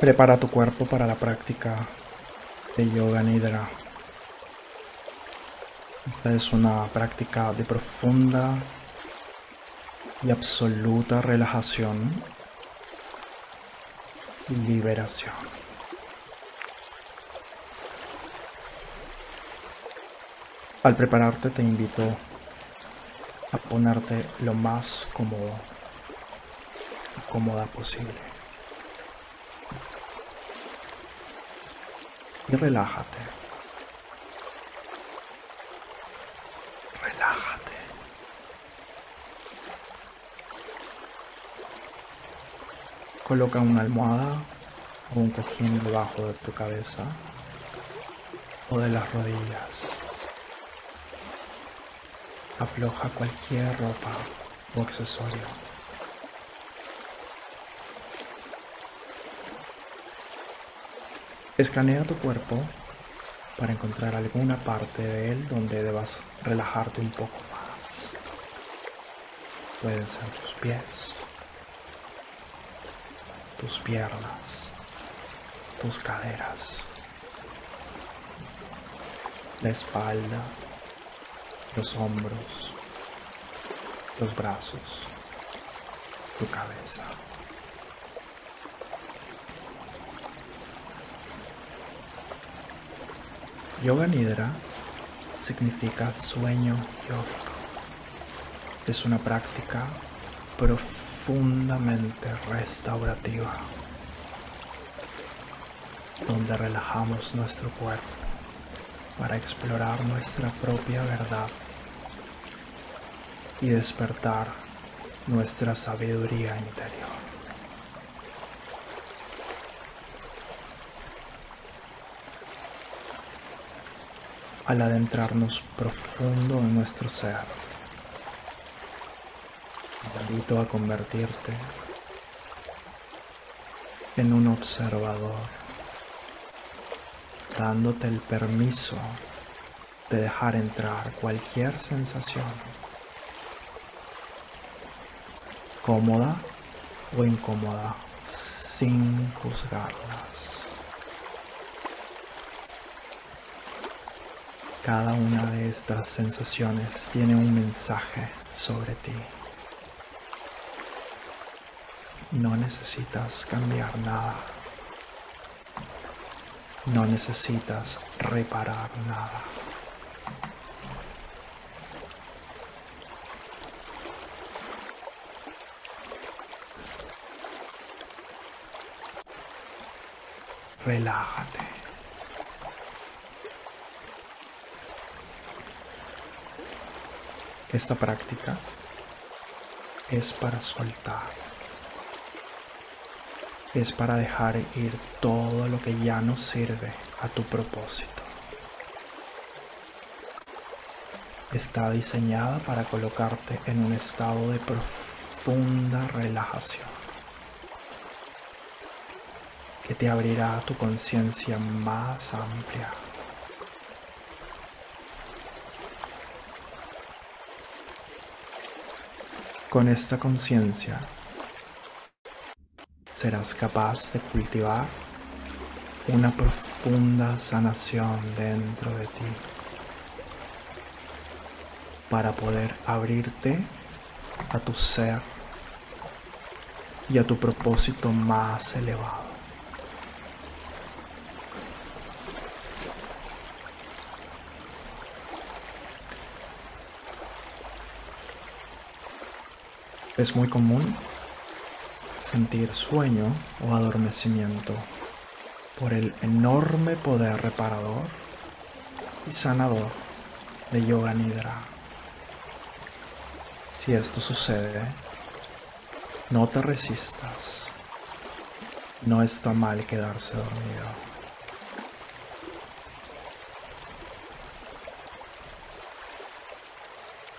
Prepara tu cuerpo para la práctica de yoga nidra. Esta es una práctica de profunda y absoluta relajación y liberación. Al prepararte te invito a ponerte lo más cómodo cómoda posible. Y relájate. Relájate. Coloca una almohada o un cojín debajo de tu cabeza o de las rodillas. Afloja cualquier ropa o accesorio. Escanea tu cuerpo para encontrar alguna parte de él donde debas relajarte un poco más. Pueden ser tus pies, tus piernas, tus caderas, la espalda, los hombros, los brazos, tu cabeza. Yoga Nidra significa sueño yógico. Es una práctica profundamente restaurativa donde relajamos nuestro cuerpo para explorar nuestra propia verdad y despertar nuestra sabiduría interior. Al adentrarnos profundo en nuestro ser. Te invito a convertirte en un observador, dándote el permiso de dejar entrar cualquier sensación, cómoda o incómoda, sin juzgarlas. Cada una de estas sensaciones tiene un mensaje sobre ti. No necesitas cambiar nada. No necesitas reparar nada. Relájate. Esta práctica es para soltar. Es para dejar ir todo lo que ya no sirve a tu propósito. Está diseñada para colocarte en un estado de profunda relajación que te abrirá tu conciencia más amplia Con esta conciencia serás capaz de cultivar una profunda sanación dentro de ti para poder abrirte a tu ser y a tu propósito más elevado. Es muy común sentir sueño o adormecimiento por el enorme poder reparador y sanador de Yoga Nidra. Si esto sucede, no te resistas. No está mal quedarse dormido.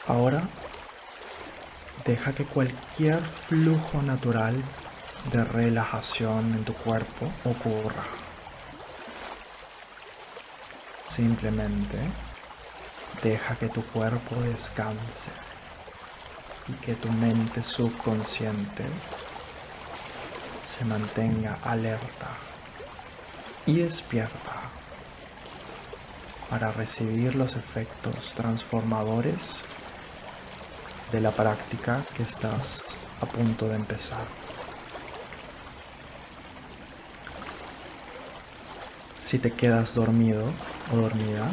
Ahora Deja que cualquier flujo natural de relajación en tu cuerpo ocurra. Simplemente deja que tu cuerpo descanse y que tu mente subconsciente se mantenga alerta y despierta para recibir los efectos transformadores de la práctica que estás a punto de empezar. Si te quedas dormido o dormida,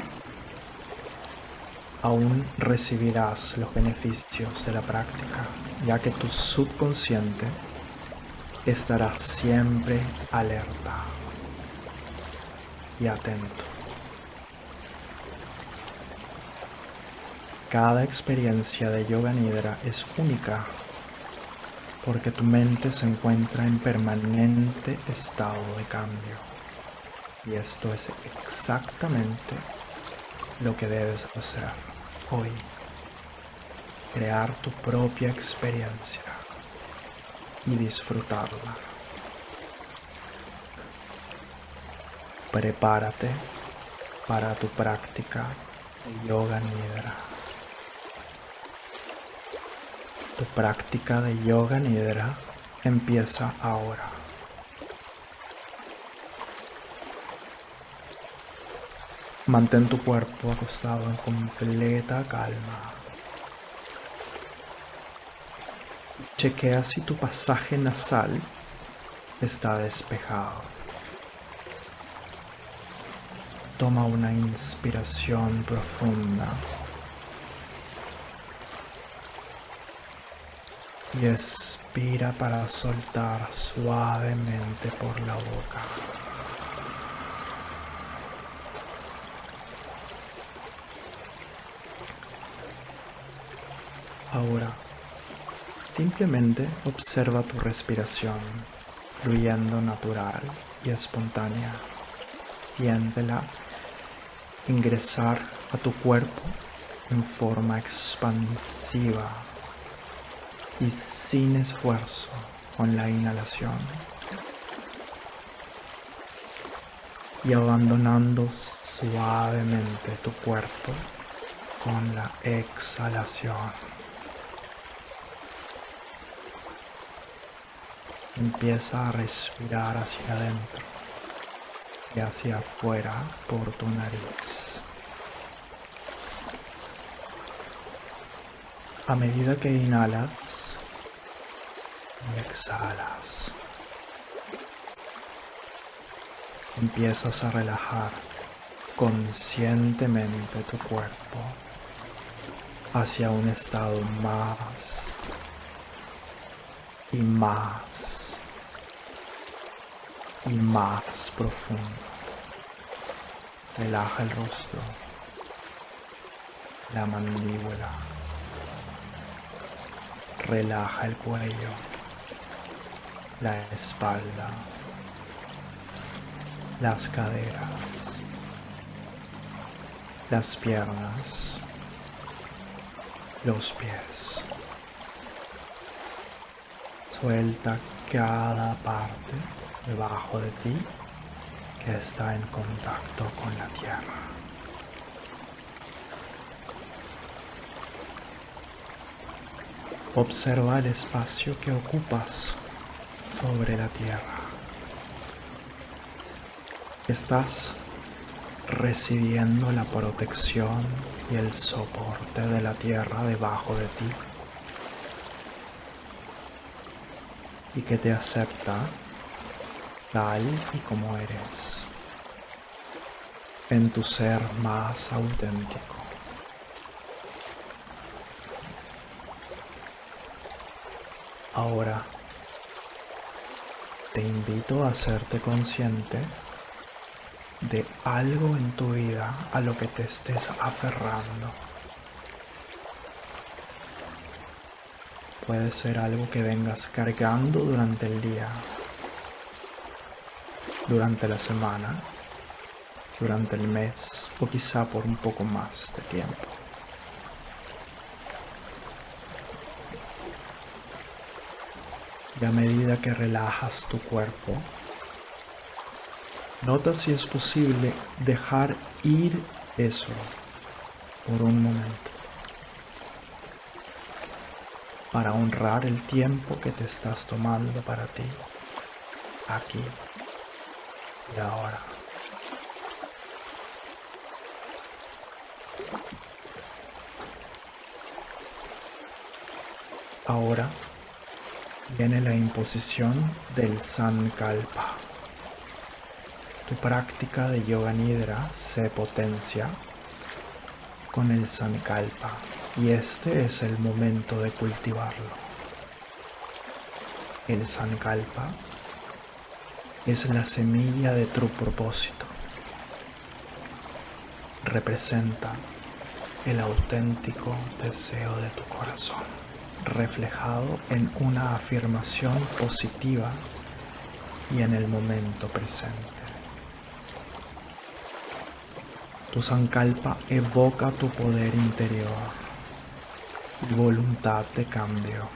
aún recibirás los beneficios de la práctica, ya que tu subconsciente estará siempre alerta y atento. Cada experiencia de yoga nidra es única porque tu mente se encuentra en permanente estado de cambio. Y esto es exactamente lo que debes hacer hoy. Crear tu propia experiencia y disfrutarla. Prepárate para tu práctica de yoga nidra. Tu práctica de yoga nidra empieza ahora. Mantén tu cuerpo acostado en completa calma. Chequea si tu pasaje nasal está despejado. Toma una inspiración profunda. Y expira para soltar suavemente por la boca. Ahora, simplemente observa tu respiración fluyendo natural y espontánea. Siéntela ingresar a tu cuerpo en forma expansiva y sin esfuerzo con la inhalación y abandonando suavemente tu cuerpo con la exhalación. Empieza a respirar hacia adentro y hacia afuera por tu nariz. A medida que inhalas, y exhalas. Empiezas a relajar conscientemente tu cuerpo hacia un estado más y más y más profundo. Relaja el rostro, la mandíbula, relaja el cuello la espalda, las caderas, las piernas, los pies. Suelta cada parte debajo de ti que está en contacto con la tierra. Observa el espacio que ocupas sobre la tierra. Estás recibiendo la protección y el soporte de la tierra debajo de ti y que te acepta tal y como eres en tu ser más auténtico. Ahora te invito a hacerte consciente de algo en tu vida a lo que te estés aferrando. Puede ser algo que vengas cargando durante el día, durante la semana, durante el mes o quizá por un poco más de tiempo. y a medida que relajas tu cuerpo, nota si es posible dejar ir eso por un momento para honrar el tiempo que te estás tomando para ti, aquí y ahora. Ahora viene la imposición del Sankalpa. Tu práctica de yoga nidra se potencia con el Sankalpa y este es el momento de cultivarlo. El Sankalpa es la semilla de tu propósito. Representa el auténtico deseo de tu corazón, reflejado en una afirmación positiva y en el momento presente. Tu Sankalpa evoca tu poder interior y voluntad de cambio.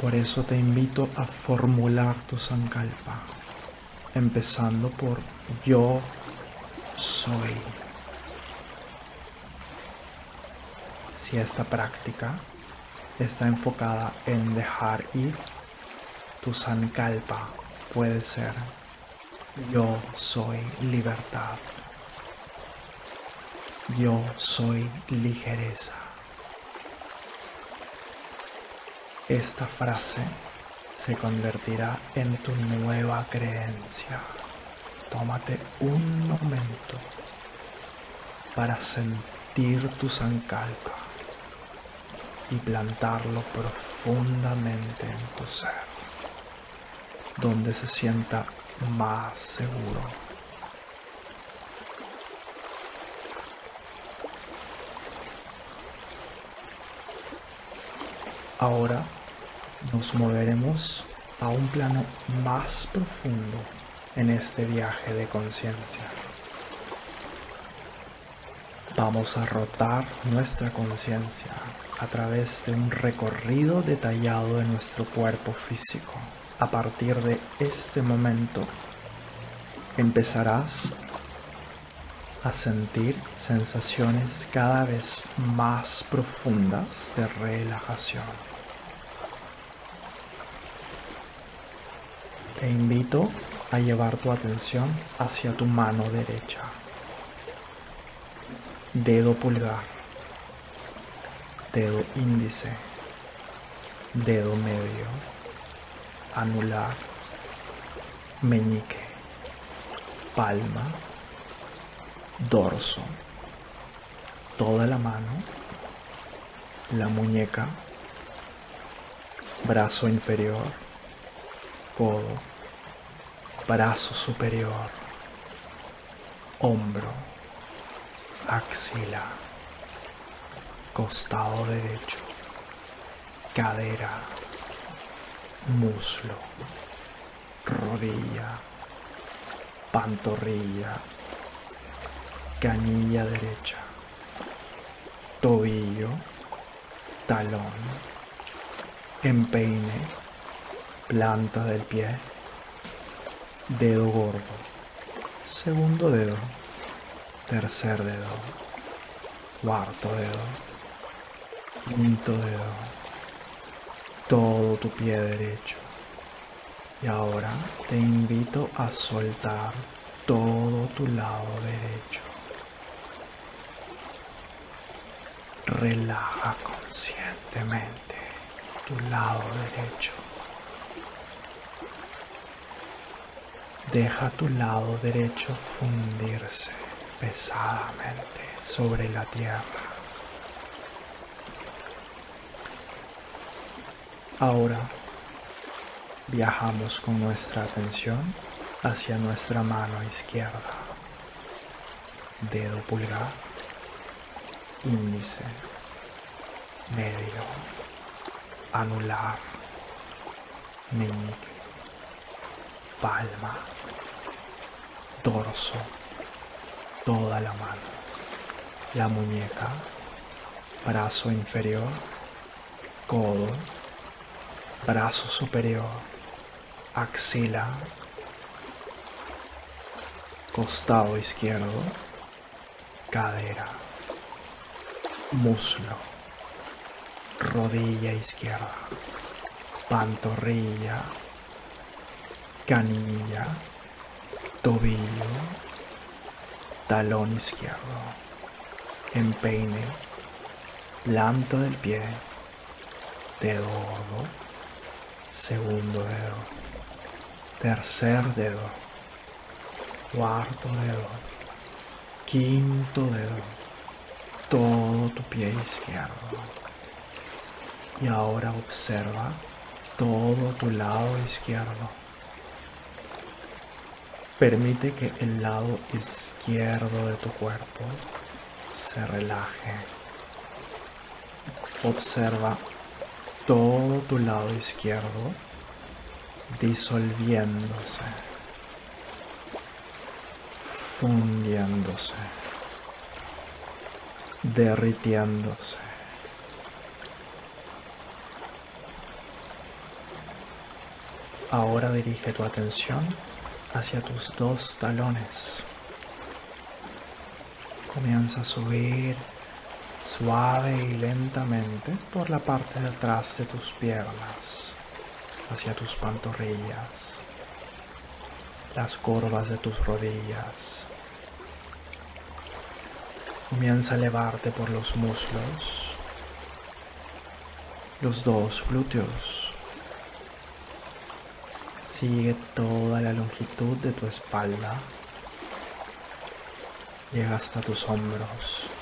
Por eso te invito a formular tu Sankalpa, empezando por yo soy. Si esta práctica está enfocada en dejar ir, tu Sankalpa puede ser yo soy libertad. Yo soy ligereza. Esta frase se convertirá en tu nueva creencia. Tómate un momento para sentir tu sankalpa y plantarlo profundamente en tu ser, donde se sienta más seguro. Ahora nos moveremos a un plano más profundo en este viaje de conciencia. Vamos a rotar nuestra conciencia a través de un recorrido detallado de nuestro cuerpo físico. A partir de este momento empezarás a sentir sensaciones cada vez más profundas de relajación. Te invito a llevar tu atención hacia tu mano derecha, dedo pulgar, dedo índice, dedo medio anular, meñique, palma, dorso, toda la mano, la muñeca, brazo inferior, codo, brazo superior, hombro, axila, costado derecho, cadera, muslo, rodilla, pantorrilla, canilla derecha, tobillo, talón, empeine, planta del pie, dedo gordo, segundo dedo, tercer dedo, cuarto dedo, quinto dedo todo tu pie derecho. Y ahora te invito a soltar todo tu lado derecho. Relaja conscientemente tu lado derecho. Deja tu lado derecho fundirse pesadamente sobre la tierra. Ahora viajamos con nuestra atención hacia nuestra mano izquierda, dedo pulgar, índice, medio, anular, meñique, palma, dorso, toda la mano, la muñeca, brazo inferior, codo, brazo superior, axila, costado izquierdo, cadera, muslo, rodilla izquierda, pantorrilla, canilla, tobillo, talón izquierdo, empeine, planta del pie, dedo gordo, segundo dedo, tercer dedo, cuarto dedo, quinto dedo, todo tu pie izquierdo. Y ahora observa todo tu lado izquierdo. Permite que el lado izquierdo de tu cuerpo se relaje. Observa todo tu lado izquierdo disolviéndose, fundiéndose, derritiéndose. Ahora dirige tu atención hacia tus dos talones. Comienza a subir suave y lentamente por la parte de atrás de tus piernas, hacia tus pantorrillas, las curvas de tus rodillas. Comienza a elevarte por los muslos, los dos glúteos. Sigue toda la longitud de tu espalda. Llega hasta tus hombros.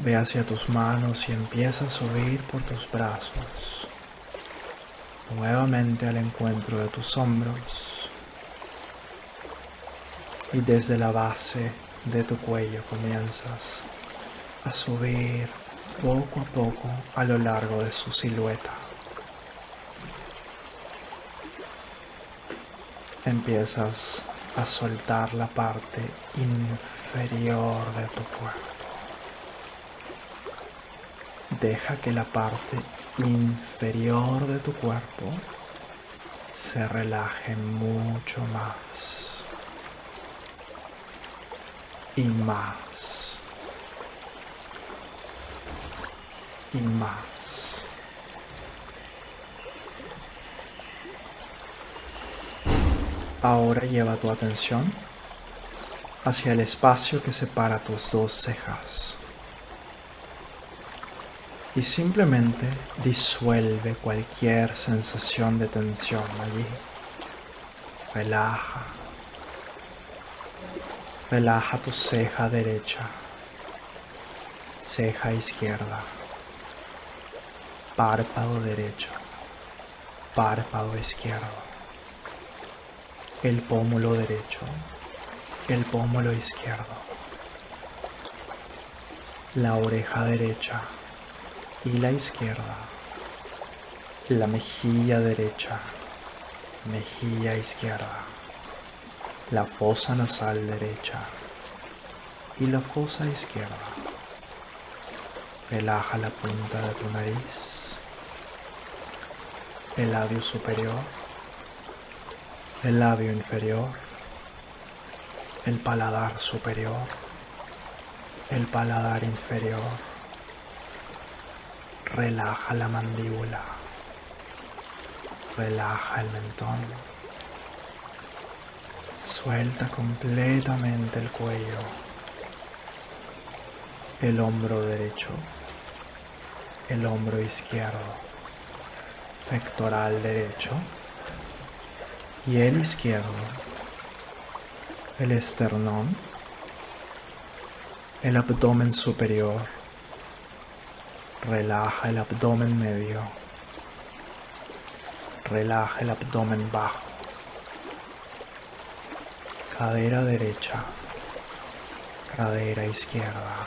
Ve hacia tus manos y empieza a subir por tus brazos. Nuevamente al encuentro de tus hombros. Y desde la base de tu cuello comienzas a subir poco a poco a lo largo de su silueta. Empiezas a soltar la parte inferior de tu cuerpo. Deja que la parte inferior de tu cuerpo se relaje mucho más y más y más. Ahora lleva tu atención hacia el espacio que separa tus dos cejas y simplemente disuelve cualquier sensación de tensión allí. Relaja. Relaja tu ceja derecha, ceja izquierda, párpado derecho, párpado izquierdo, el pómulo derecho, el pómulo izquierdo, la oreja derecha, y la izquierda, la mejilla derecha, mejilla izquierda, la fosa nasal derecha y la fosa izquierda. Relaja la punta de tu nariz, el labio superior, el labio inferior, el paladar superior, el paladar inferior Relaja la mandíbula. Relaja el mentón. Suelta completamente el cuello. El hombro derecho. El hombro izquierdo. Pectoral derecho. Y el izquierdo. El esternón. El abdomen superior Relaja el abdomen medio. Relaja el abdomen bajo. Cadera derecha. Cadera izquierda.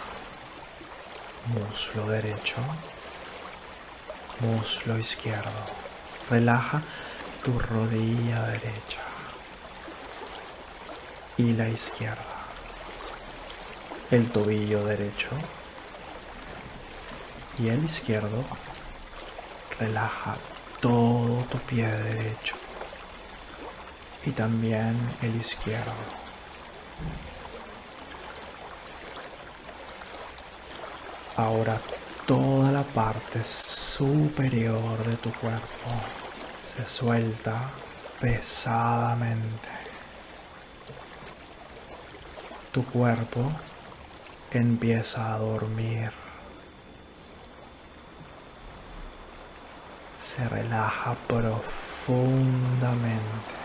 Muslo derecho. Muslo izquierdo. Relaja tu rodilla derecha. Y la izquierda. El tobillo derecho y el izquierdo, relaja todo tu pie derecho y también el izquierdo. Ahora toda la parte superior de tu cuerpo se suelta pesadamente. Tu cuerpo empieza a dormir. Se relaja profundamente.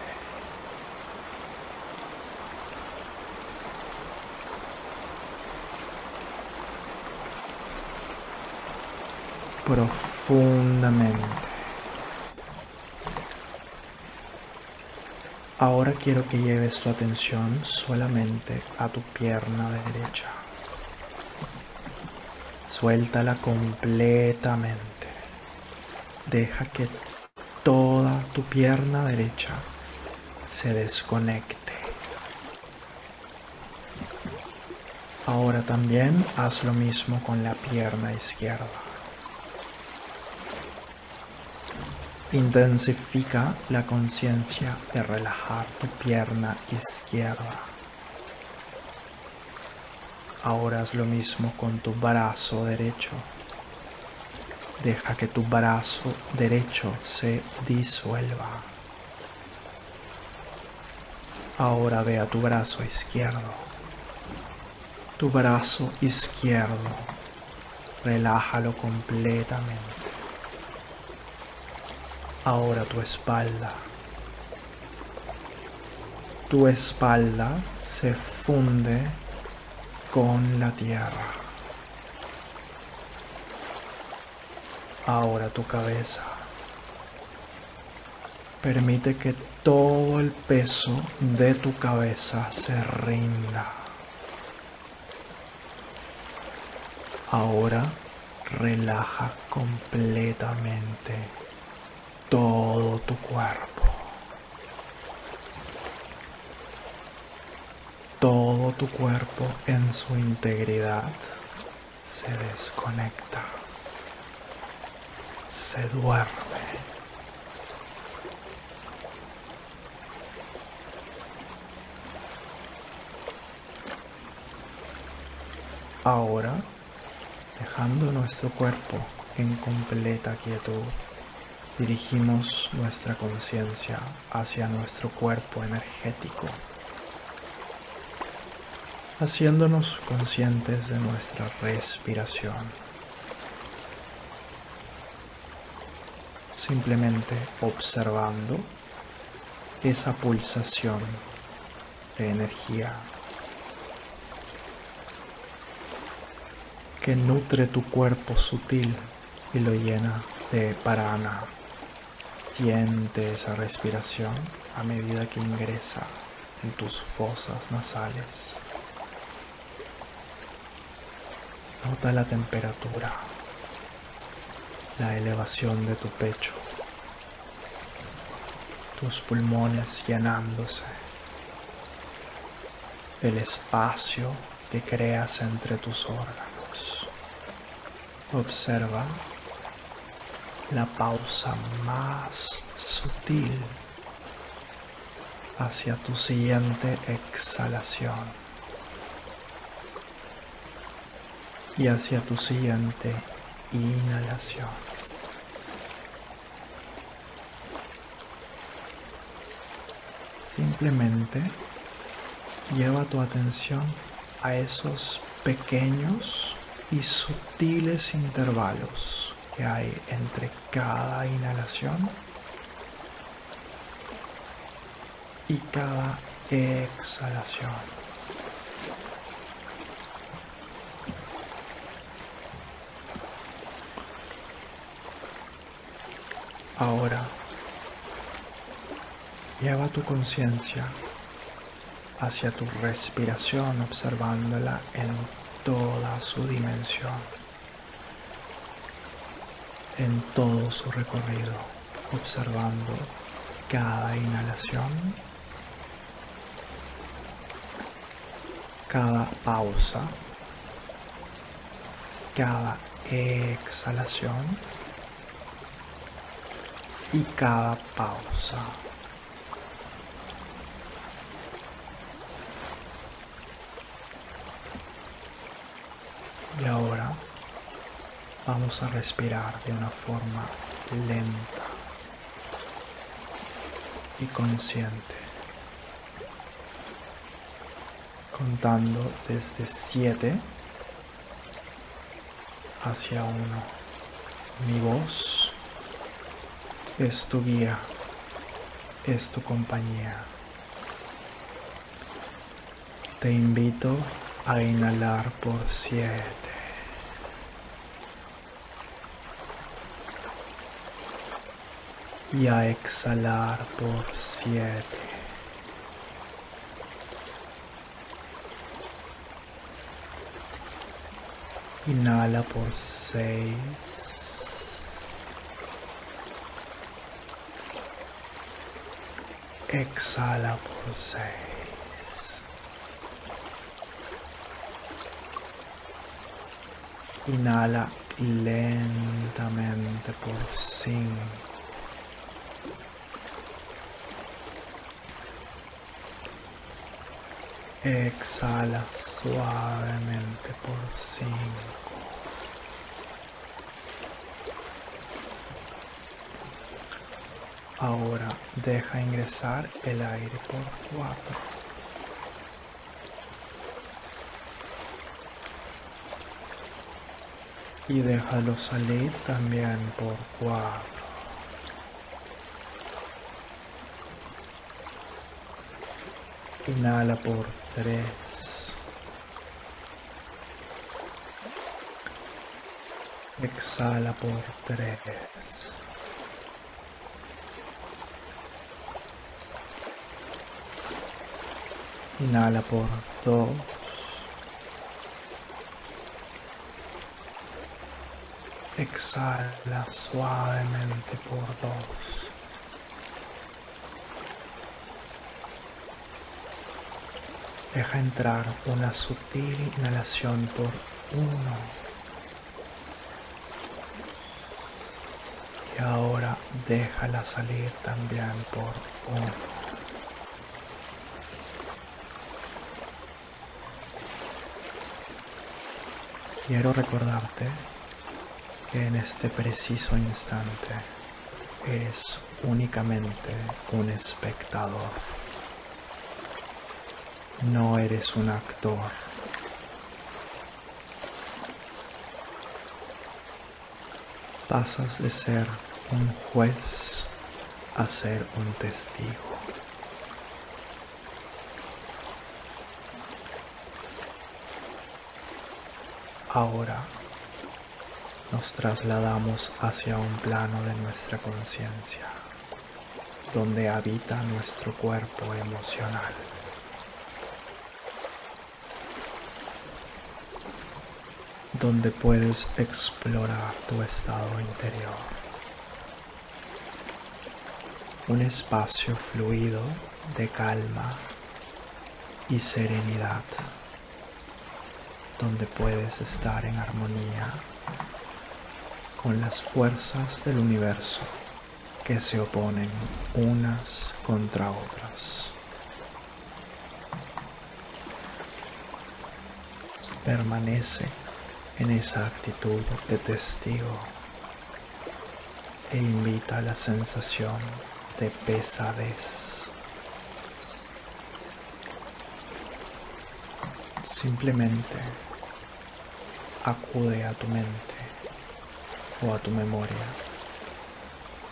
profundamente. Ahora quiero que lleves tu atención solamente a tu pierna derecha. Suéltala completamente. Deja que toda tu pierna derecha se desconecte. Ahora también haz lo mismo con la pierna izquierda. Intensifica la conciencia de relajar tu pierna izquierda. Ahora haz lo mismo con tu brazo derecho. Deja que tu brazo derecho se disuelva. Ahora ve a tu brazo izquierdo. Tu brazo izquierdo. Relájalo completamente. Ahora tu espalda. Tu espalda se funde con la tierra. Ahora tu cabeza. Permite que todo el peso de tu cabeza se rinda. Ahora relaja completamente todo tu cuerpo. Todo tu cuerpo en su integridad se desconecta, se duerme. Ahora, dejando nuestro cuerpo en completa quietud, dirigimos nuestra conciencia hacia nuestro cuerpo energético, haciéndonos conscientes de nuestra respiración. Simplemente observando esa pulsación de energía que nutre tu cuerpo sutil y lo llena de parana. Siente esa respiración a medida que ingresa en tus fosas nasales. Nota la temperatura, la elevación de tu pecho, tus pulmones llenándose, el espacio que creas entre tus órganos. Observa la pausa más sutil hacia tu siguiente exhalación y hacia tu siguiente inhalación. Simplemente lleva tu atención a esos pequeños y sutiles intervalos que hay entre cada inhalación y cada exhalación. Ahora, lleva tu conciencia hacia tu respiración observándola en toda su dimensión en todo su recorrido, observando cada inhalación, cada pausa, cada exhalación y cada pausa. Y ahora Vamos a respirar de una forma lenta y consciente, contando desde 7 hacia uno. Mi voz es tu guía, es tu compañía. Te invito a inhalar por siete. Y a exhalar por siete. Inhala por seis. Exhala por seis. Inhala lentamente por cinco. Exhala suavemente por cinco. Ahora deja ingresar el aire por cuatro. Y déjalo salir también por cuatro. Inhala por tres. Exhala por tres. Inhala por dos. Exhala suavemente por dos. Deja entrar una sutil inhalación por uno. Y ahora déjala salir también por uno. Quiero recordarte que en este preciso instante eres únicamente un espectador. No eres un actor. Pasas de ser un juez a ser un testigo. Ahora nos trasladamos hacia un plano de nuestra conciencia, donde habita nuestro cuerpo emocional. donde puedes explorar tu estado interior. Un espacio fluido de calma y serenidad, donde puedes estar en armonía con las fuerzas del universo que se oponen unas contra otras. Permanece en esa actitud de testigo e invita a la sensación de pesadez. Simplemente acude a tu mente o a tu memoria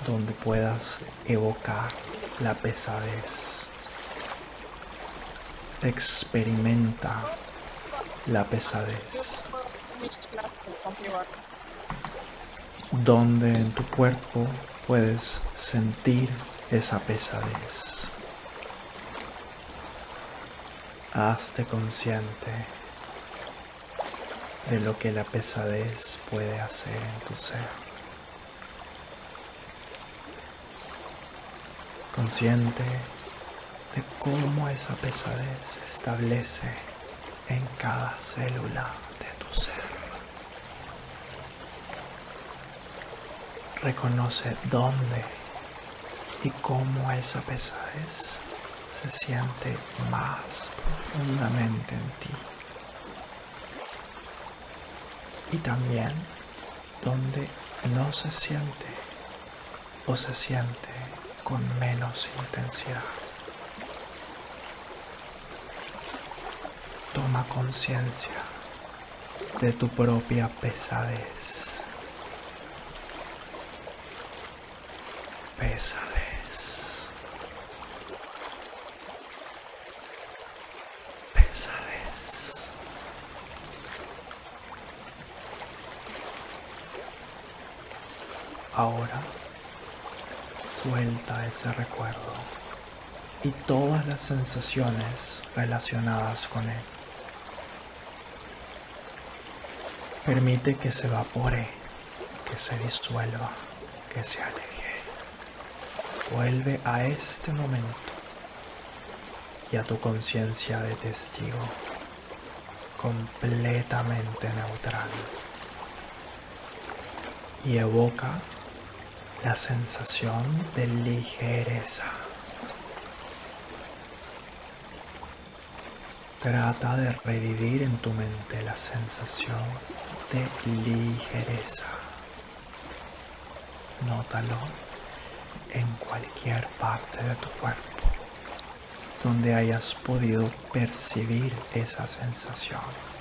donde puedas evocar la pesadez. Experimenta la pesadez donde en tu cuerpo puedes sentir esa pesadez. Hazte consciente de lo que la pesadez puede hacer en tu ser. Consciente de cómo esa pesadez se establece en cada célula de tu ser. Reconoce dónde y cómo esa pesadez se siente más profundamente en ti. Y también dónde no se siente o se siente con menos intensidad. Toma conciencia de tu propia pesadez. Pesadez. Pesadez. Ahora suelta ese recuerdo y todas las sensaciones relacionadas con él. Permite que se evapore, que se disuelva, que se aleje. Vuelve a este momento y a tu conciencia de testigo completamente neutral. Y evoca la sensación de ligereza. Trata de revivir en tu mente la sensación de ligereza. Nótalo en cualquier parte de tu cuerpo donde hayas podido percibir esa sensación.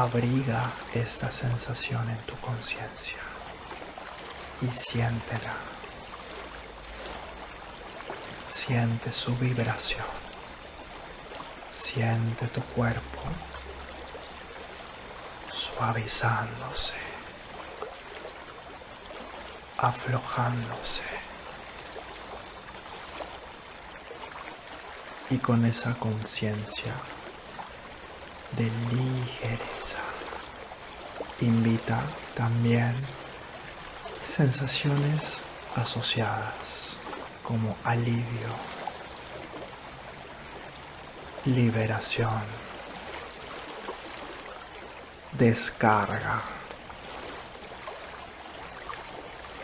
Abriga esta sensación en tu conciencia y siéntela. Siente su vibración. Siente tu cuerpo suavizándose, aflojándose. Y con esa conciencia de ligereza, invita también sensaciones asociadas como alivio, liberación, descarga.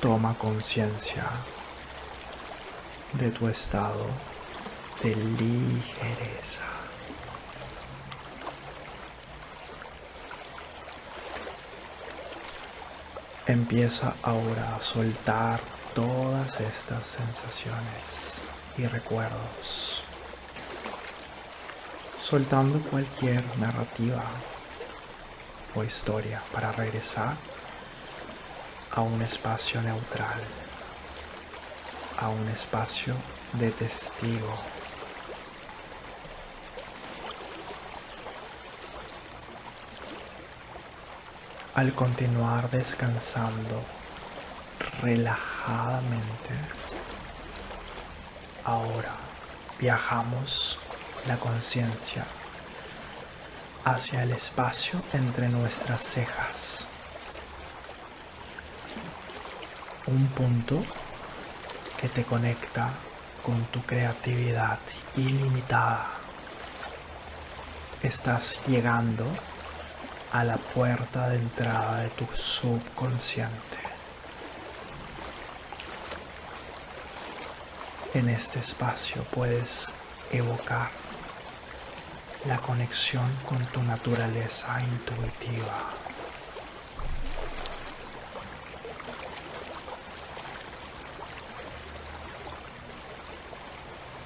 Toma conciencia de tu estado de ligereza. Empieza ahora a soltar todas estas sensaciones y recuerdos, soltando cualquier narrativa o historia para regresar a un espacio neutral, a un espacio de testigo. Al continuar descansando relajadamente, ahora viajamos la conciencia hacia el espacio entre nuestras cejas. Un punto que te conecta con tu creatividad ilimitada. Estás llegando a la puerta de entrada de tu subconsciente. En este espacio puedes evocar la conexión con tu naturaleza intuitiva.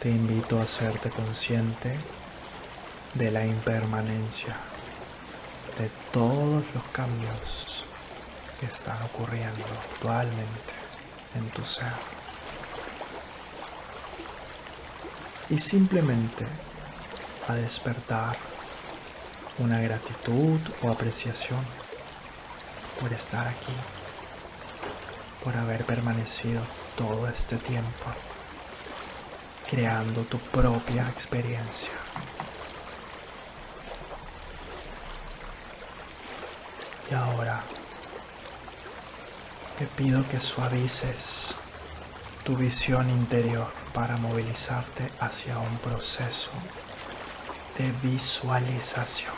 Te invito a hacerte consciente de la impermanencia de todos los cambios que están ocurriendo actualmente en tu ser. Y simplemente a despertar una gratitud o apreciación por estar aquí, por haber permanecido todo este tiempo creando tu propia experiencia. Y ahora te pido que suavices tu visión interior para movilizarte hacia un proceso de visualización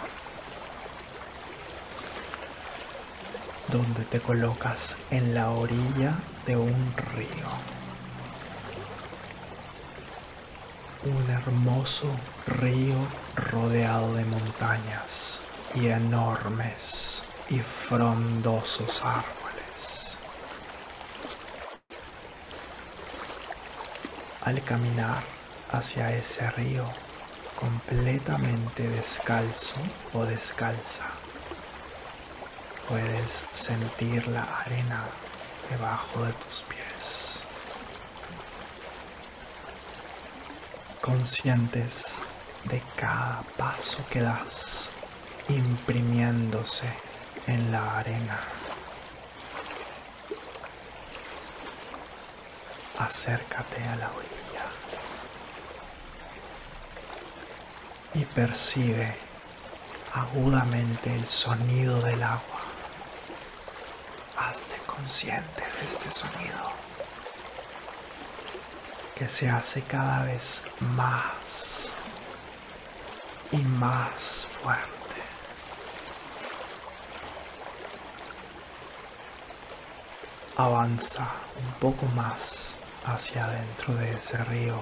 donde te colocas en la orilla de un río. Un hermoso río rodeado de montañas y enormes y frondosos árboles. Al caminar hacia ese río, completamente descalzo o descalza. Puedes sentir la arena debajo de tus pies. Conscientes de cada paso que das, imprimiéndose en la arena. Acércate a la orilla y percibe agudamente el sonido del agua. Hazte consciente de este sonido que se hace cada vez más y más fuerte. Avanza un poco más hacia adentro de ese río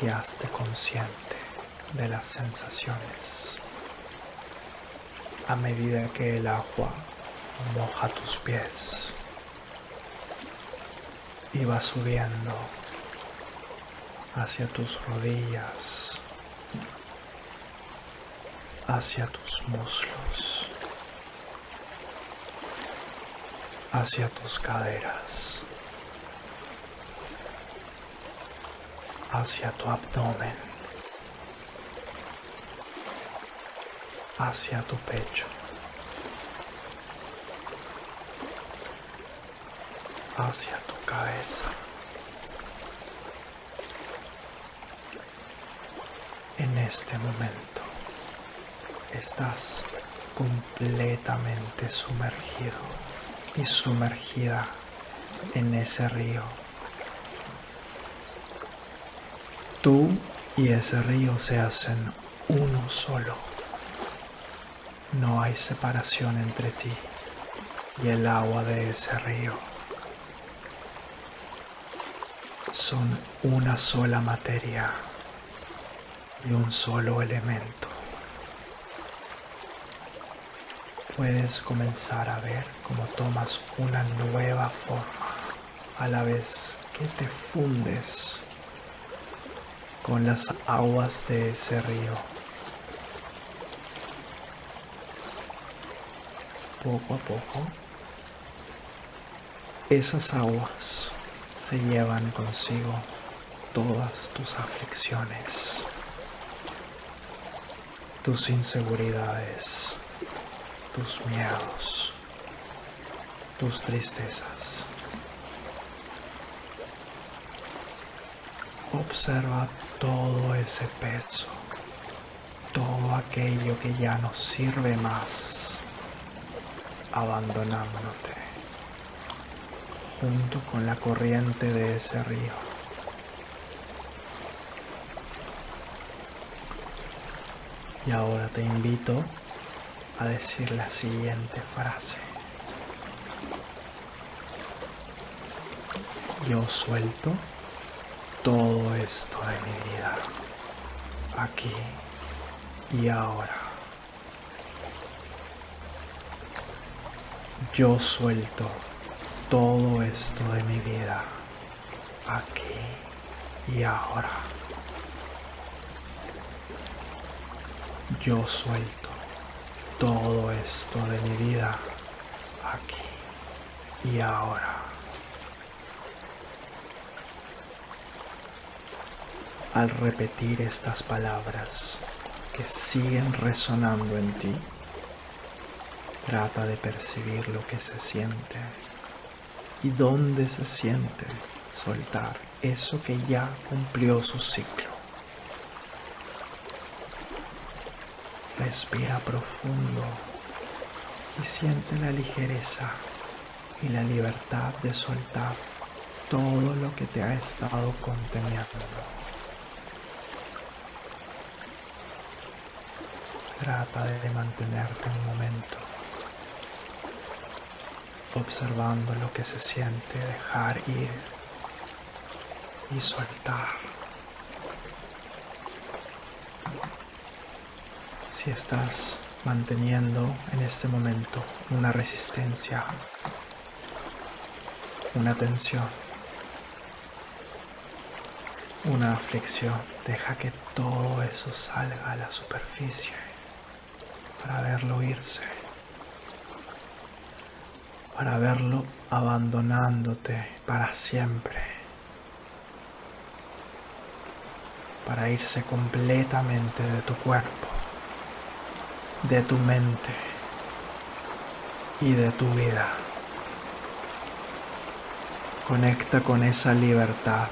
y hazte consciente de las sensaciones. A medida que el agua moja tus pies y va subiendo hacia tus rodillas, hacia tus muslos, hacia tus caderas. hacia tu abdomen, hacia tu pecho, hacia tu cabeza. En este momento estás completamente sumergido y sumergida en ese río Tú y ese río se hacen uno solo. No hay separación entre ti y el agua de ese río. Son una sola materia y un solo elemento. Puedes comenzar a ver cómo tomas una nueva forma a la vez que te fundes con las aguas de ese río. Poco a poco, esas aguas se llevan consigo todas tus aflicciones, tus inseguridades, tus miedos, tus tristezas. Observa todo ese peso, todo aquello que ya no sirve más, abandonándote junto con la corriente de ese río. Y ahora te invito a decir la siguiente frase. Yo suelto todo esto de mi vida, aquí y ahora. Yo suelto todo esto de mi vida, aquí y ahora. Yo suelto todo esto de mi vida, aquí y ahora. al repetir estas palabras que siguen resonando en ti, trata de percibir lo que se siente y dónde se siente soltar eso que ya cumplió su ciclo. Respira profundo y siente la ligereza y la libertad de soltar todo lo que te ha estado conteniendo. Trata de mantenerte un momento observando lo que se siente dejar ir y soltar. Si estás manteniendo en este momento una resistencia, una tensión, una aflicción. Deja que todo eso salga a la superficie para verlo irse, para verlo abandonándote para siempre, para irse completamente de tu cuerpo, de tu mente y de tu vida. Conecta con esa libertad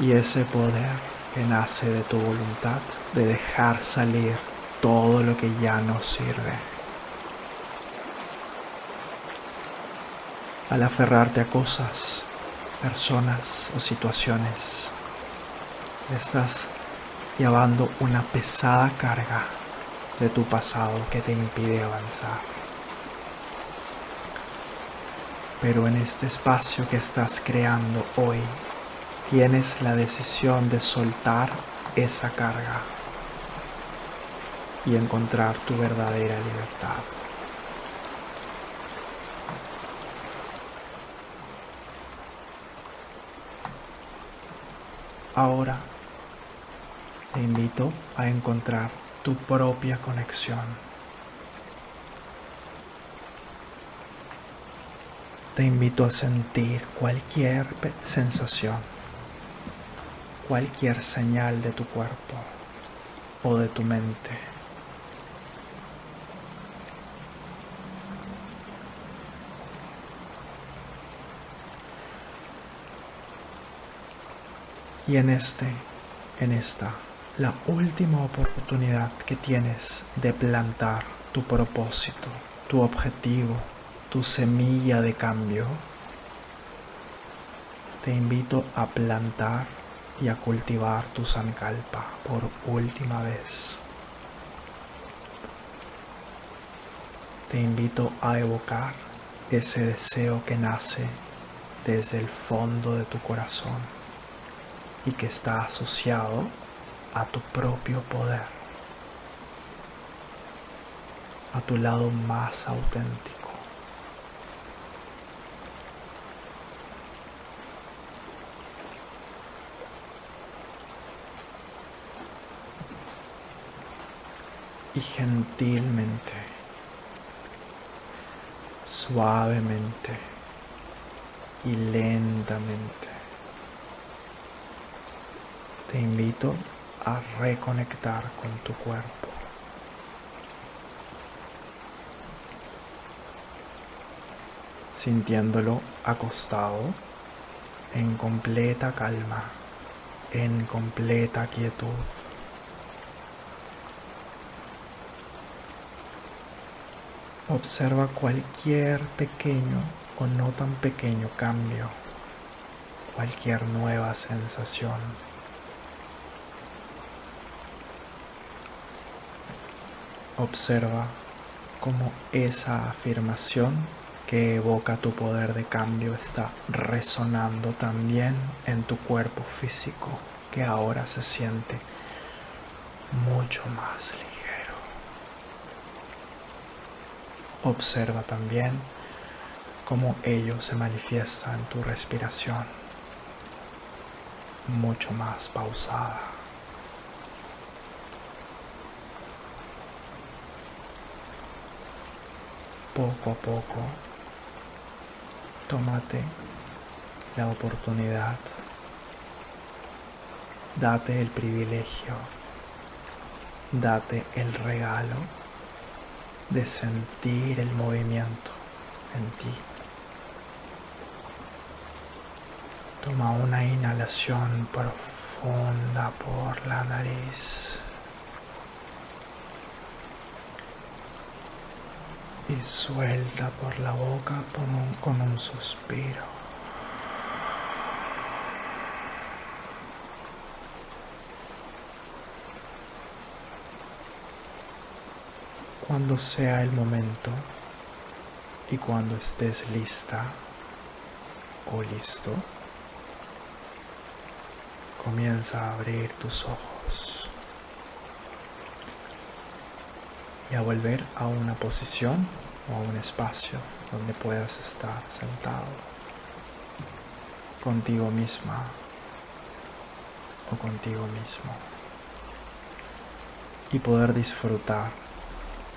y ese poder que nace de tu voluntad de dejar salir todo lo que ya no sirve. Al aferrarte a cosas, personas o situaciones, estás llevando una pesada carga de tu pasado que te impide avanzar. Pero en este espacio que estás creando hoy, tienes la decisión de soltar esa carga y encontrar tu verdadera libertad. Ahora te invito a encontrar tu propia conexión. Te invito a sentir cualquier sensación, cualquier señal de tu cuerpo o de tu mente. Y en este, en esta la última oportunidad que tienes de plantar tu propósito, tu objetivo, tu semilla de cambio, te invito a plantar y a cultivar tu sankalpa por última vez. Te invito a evocar ese deseo que nace desde el fondo de tu corazón y que está asociado a tu propio poder, a tu lado más auténtico. Y gentilmente, suavemente y lentamente, te invito a reconectar con tu cuerpo. Sintiéndolo acostado en completa calma, en completa quietud. Observa cualquier pequeño o no tan pequeño cambio, cualquier nueva sensación. Observa cómo esa afirmación que evoca tu poder de cambio está resonando también en tu cuerpo físico que ahora se siente mucho más ligero. Observa también cómo ello se manifiesta en tu respiración mucho más pausada. Poco a poco, tómate la oportunidad, date el privilegio, date el regalo de sentir el movimiento en ti. Toma una inhalación profunda por la nariz. Y suelta por la boca con un suspiro. Cuando sea el momento y cuando estés lista o listo, comienza a abrir tus ojos y a volver a una posición o a un espacio donde puedas estar sentado contigo misma o contigo mismo. Y poder disfrutar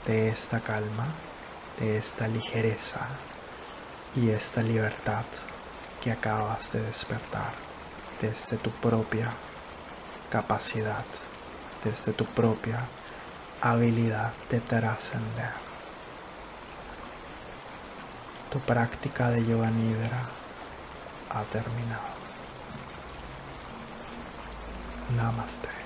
de esta calma, de esta ligereza y esta libertad que acabas de despertar desde tu propia capacidad, desde tu propia habilidad de trascender. Tu práctica de yoga nidra ha terminado. Namaste.